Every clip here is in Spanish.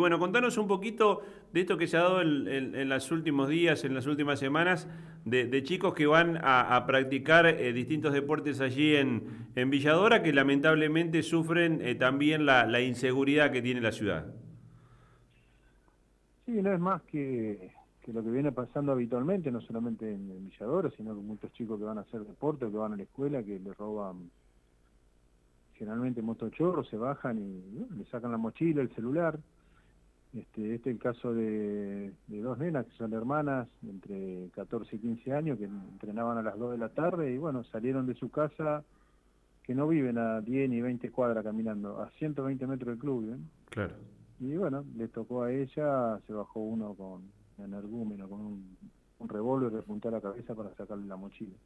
Bueno, contanos un poquito de esto que se ha dado en, los últimos días, en las últimas semanas, de, chicos que van a, practicar eh, distintos deportes allí en, Villadora, que lamentablemente sufren eh, también la, inseguridad que tiene la ciudad. Sí, no es más que, lo que viene pasando habitualmente, no solamente en, Villadora, sino con muchos chicos que van a hacer deporte que van a la escuela, que les roban generalmente motochorros, se bajan y le sacan la mochila, el celular este, este es el caso de, dos nenas que son hermanas, entre 14 y 15 años, que entrenaban a las 2 de la tarde y bueno, salieron de su casa, que no viven a 10 ni 20 cuadras caminando, a 120 metros del club. Claro. Y bueno, le tocó a ella, se bajó uno con energúmeno, con un, un revólver, de apuntar la cabeza para sacarle la mochila.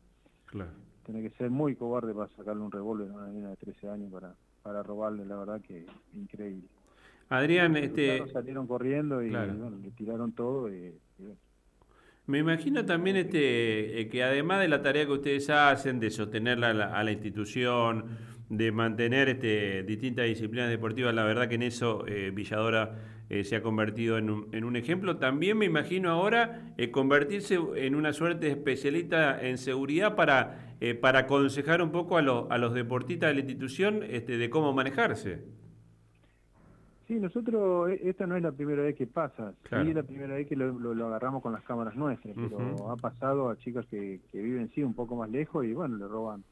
Claro. Tiene que ser muy cobarde para sacarle un revólver a una nena de 13 años para, para robarle, la verdad que increíble. Adrián, este... salieron corriendo y bueno, le tiraron todo y, Me imagino también este eh, que además de la tarea que ustedes hacen de sostenerla a la, institución, de mantener este, distintas disciplinas deportivas, la verdad que en eso eh, Villadora eh, se ha convertido en un, en un, ejemplo. También me imagino ahora convertirse en una suerte de especialista en seguridad para, para aconsejar un poco a, a los deportistas de la institución este, de cómo manejarse. Sí, nosotros, e, esta no es la primera vez que pasa, sí es la primera vez que lo, agarramos con las cámaras nuestras, pero ha pasado a chicas que, viven sí un poco más lejos y bueno, le roban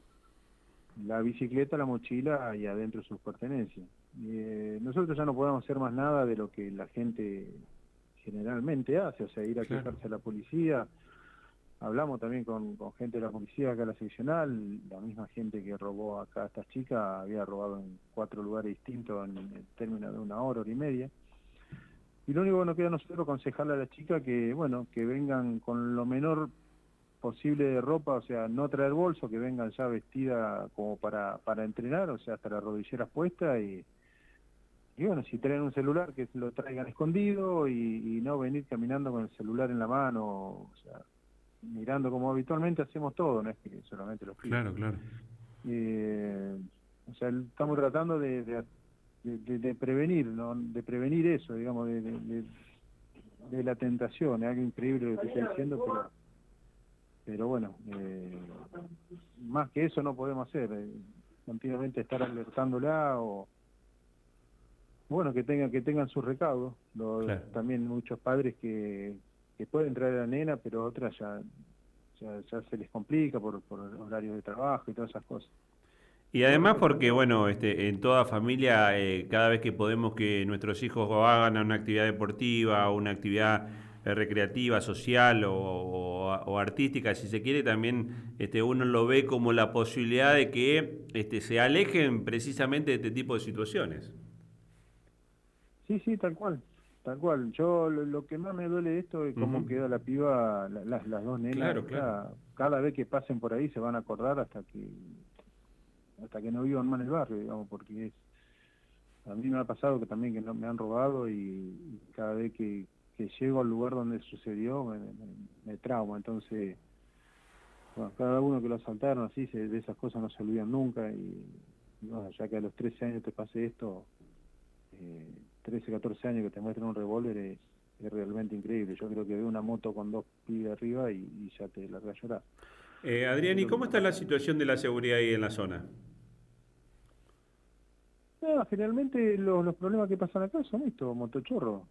la bicicleta, la mochila y adentro sus pertenencias. Eh, nosotros ya no podemos hacer más nada de lo que la gente generalmente hace, o sea, ir a quejarse a la policía, hablamos también con, gente de la policía acá la seccional, la misma gente que robó acá a estas chicas había robado en cuatro lugares distintos en, el término de una hora, hora y media. Y lo único que nos queda a nosotros aconsejarle a la chica que, bueno, que vengan con lo menor posible de ropa, o sea, no traer bolso, que vengan ya vestida como para, para entrenar, o sea, hasta las rodilleras puestas y, y bueno, si traen un celular, que lo traigan escondido y, y no venir caminando con el celular en la mano, o sea, mirando como habitualmente hacemos todo, no es que solamente los Claro, claro. Eh, o sea, estamos tratando de, de, prevenir, ¿no? de prevenir eso, digamos, de, de, la tentación, es algo increíble lo que estoy diciendo, pero, pero bueno, eh, más que eso no podemos hacer, eh, continuamente estar alertándola o bueno que tengan que tengan su recaudo también muchos padres que que pueden traer a la nena, pero otras ya, ya, se les complica por, por horario de trabajo y todas esas cosas. Y además porque, bueno, este, en toda familia, eh, cada vez que podemos que nuestros hijos hagan una actividad deportiva, una actividad eh, recreativa, social o, artística, si se quiere, también este, uno lo ve como la posibilidad de que este, se alejen precisamente de este tipo de situaciones. Sí, sí, tal cual. Tal cual, yo lo, que más me duele de esto es cómo queda la piba, las dos nenas, Cada, vez que pasen por ahí se van a acordar hasta que hasta que no vivan más en el barrio, digamos, porque es a mí me ha pasado que también que no, me han robado y, cada vez que, llego al lugar donde sucedió me, trauma, entonces bueno, cada uno que lo asaltaron así, de esas cosas no se olvidan nunca y, bueno, ya que a los 13 años te pase esto, eh, 13, 14 años que te muestren un revólver es, realmente increíble. Yo creo que veo una moto con dos pibes arriba y, ya te la a llorar. Eh, Adrián, ¿y cómo está la situación de la seguridad ahí en la zona? generalmente los, problemas que pasan acá son estos, motochorros.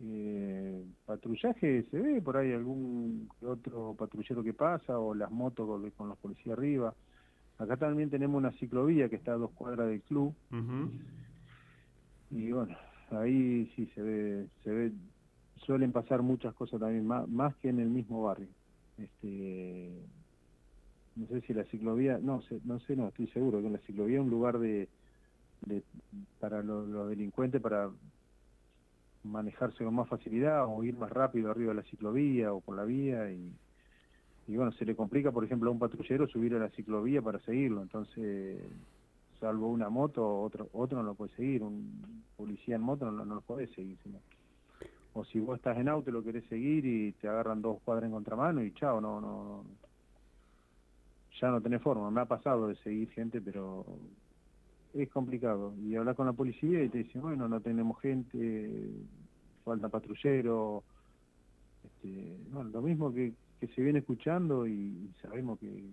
Eh, patrullaje se ve, por ahí algún otro patrullero que pasa, o las motos con, los policías arriba. Acá también tenemos una ciclovía que está a dos cuadras del club. Y bueno, ahí sí se ve, se ve, suelen pasar muchas cosas también, más, más que en el mismo barrio. Este, no sé si la ciclovía, no sé, no sé, no, estoy seguro que la ciclovía es un lugar de, de para los, delincuentes para manejarse con más facilidad o ir más rápido arriba de la ciclovía o por la vía y, y bueno, se le complica, por ejemplo, a un patrullero subir a la ciclovía para seguirlo, entonces salvo una moto, otro otro no lo puede seguir, un policía en moto no, lo puede seguir. o si vos estás en auto lo querés seguir y te agarran dos cuadras en contramano y chao, no, no, ya no tenés forma. Me ha pasado de seguir gente, pero es complicado. Y hablar con la policía y te dicen, bueno, no tenemos gente, falta patrullero. Este, bueno, lo mismo que, que se viene escuchando y sabemos que,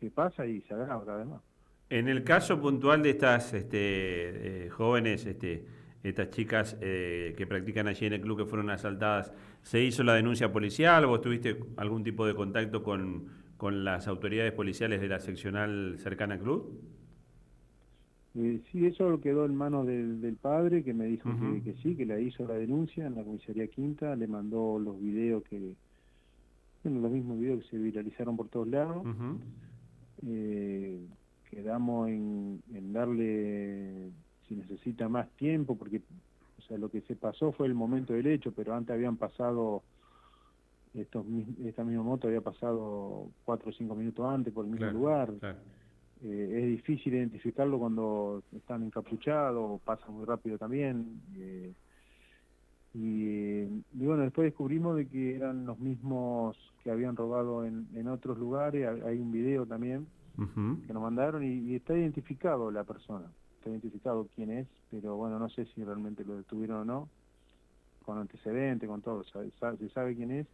que pasa y se agrava además. En el caso puntual de estas este, eh, jóvenes, este, estas chicas eh, que practican allí en el club que fueron asaltadas, ¿se hizo la denuncia policial? ¿Vos tuviste algún tipo de contacto con, con las autoridades policiales de la seccional cercana al club? Eh, sí, eso quedó en manos del, padre que me dijo que, sí, que la hizo la denuncia en la comisaría quinta, le mandó los videos que, bueno, los mismos videos que se viralizaron por todos lados. eh, quedamos en, en darle, si necesita más tiempo, porque o sea, lo que se pasó fue el momento del hecho, pero antes habían pasado, estos, esta misma moto había pasado cuatro o cinco minutos antes por el mismo lugar. Eh, es difícil identificarlo cuando están encapuchados, pasa muy rápido también. Eh, y, bueno, después descubrimos de que eran los mismos que habían robado en, en otros lugares, hay un video también que nos mandaron y, está identificado la persona, está identificado quién es, pero bueno, no sé si realmente lo detuvieron o no, con antecedentes, con todo, se sabe, quién es,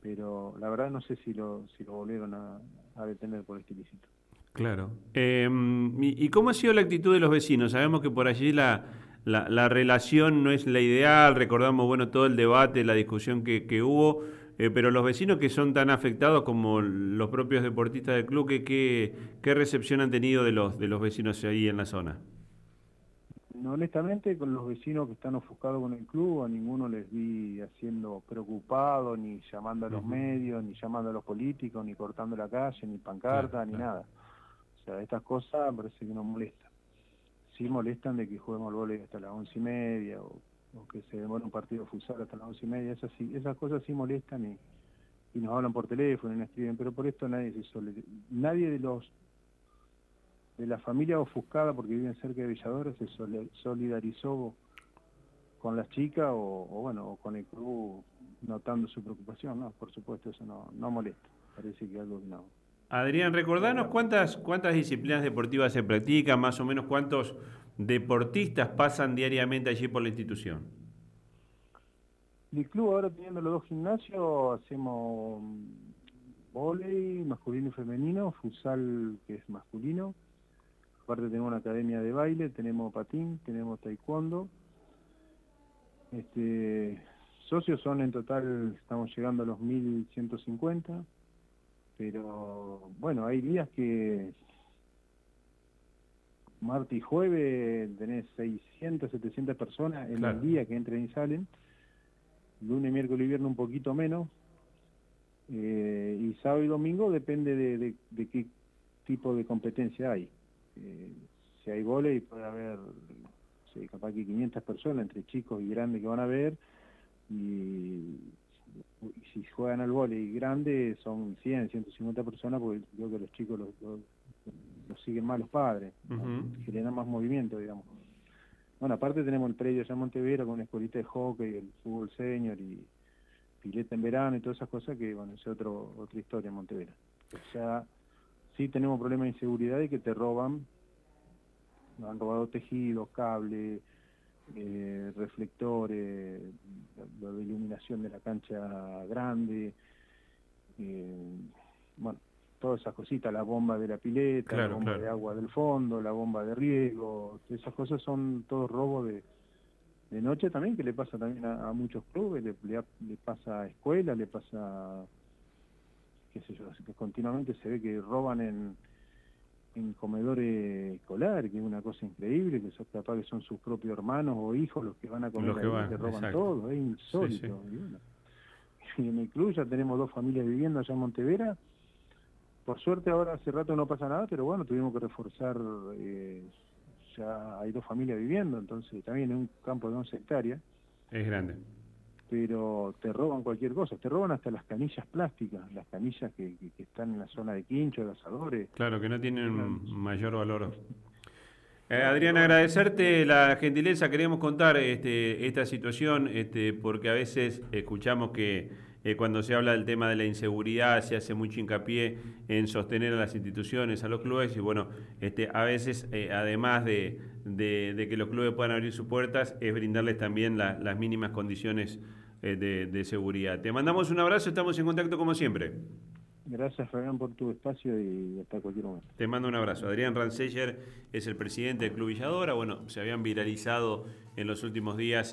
pero la verdad no sé si lo, si lo volvieron a, detener por este ilícito. Claro. Em, ¿Y cómo ha sido la actitud de los vecinos? Sabemos que por allí la, la, la, relación no es la ideal, recordamos bueno todo el debate, la discusión que, que hubo, eh, pero los vecinos que son tan afectados como los propios deportistas del club, ¿qué, qué, recepción han tenido de los, de los vecinos ahí en la zona? honestamente, con los vecinos que están ofuscados con el club, a ninguno les vi haciendo preocupado, ni llamando a los medios, ni llamando a los políticos, ni cortando la calle, ni pancarta, ni nada. O sea, estas cosas parece que no molestan. Sí molestan de que juguemos al vóley hasta las once y media o o que se demora un partido futsal hasta las once y media, esas, esas cosas sí molestan y, y nos hablan por teléfono y nos escriben, pero por esto nadie se nadie de los de la familia ofuscada porque viven cerca de Villadora se solidarizó con las chicas o, bueno o con el club notando su preocupación, no, por supuesto eso no, no molesta, parece que algo no. Adrián, recordanos cuántas cuántas disciplinas deportivas se practican, más o menos cuántos deportistas pasan diariamente allí por la institución? Mi club ahora teniendo los dos gimnasios hacemos volei masculino y femenino, futsal que es masculino, aparte tenemos una academia de baile, tenemos patín, tenemos taekwondo. Este, socios son en total, estamos llegando a los 1150, pero bueno, hay días que martes y jueves tenés 600, 700 personas en el día que entran y salen, lunes, miércoles y viernes un poquito menos, eh, y sábado y domingo depende de, qué tipo de competencia hay. Eh, si hay volei puede haber, capaz que 500 personas entre chicos y grandes que van a ver, y, si juegan al volei grande son 100, 150 personas, porque yo que los chicos los lo siguen más los padres, generan más movimiento, digamos. Bueno, aparte tenemos el predio allá en Montevero con una escuelita de hockey, el fútbol senior y pileta en verano y todas esas cosas que, bueno, es otro, otra historia en Montevero. O sea, sí tenemos problemas de inseguridad y que te roban, nos han robado tejidos, cables, eh, reflectores, lo de iluminación de la cancha grande, eh, bueno, todas esas cositas, la bomba de la pileta, la bomba de agua del fondo, la bomba de riego, esas cosas son todos robos de, de noche también, que le pasa también a, muchos clubes, le, le, pasa a escuelas, le pasa, qué sé yo, que continuamente se ve que roban en, en comedores escolares, que es una cosa increíble, que son capaz que son sus propios hermanos o hijos los que van a comer y que roban todo, es insólito. Y, en el club ya tenemos dos familias viviendo allá en Montevera, por suerte ahora hace rato no pasa nada, pero bueno, tuvimos que reforzar, eh, ya hay dos familias viviendo, entonces también en un campo de 11 hectáreas. Es grande. Pero te roban cualquier cosa, te roban hasta las canillas plásticas, las canillas que, están en la zona de quincho, de asadores. Claro, que no tienen mayor valor. Eh, Adrián, agradecerte la gentileza, queremos contar este, esta situación, este, porque a veces escuchamos que eh, cuando se habla del tema de la inseguridad, se hace mucho hincapié en sostener a las instituciones, a los clubes, y bueno, este, a veces, eh, además de, que los clubes puedan abrir sus puertas, es brindarles también las mínimas condiciones eh, de, seguridad. Te mandamos un abrazo, estamos en contacto como siempre. Gracias, Fabián, por tu espacio y hasta cualquier momento. Te mando un abrazo. Adrián Ranceller es el presidente del Club Villadora. Bueno, se habían viralizado en los últimos días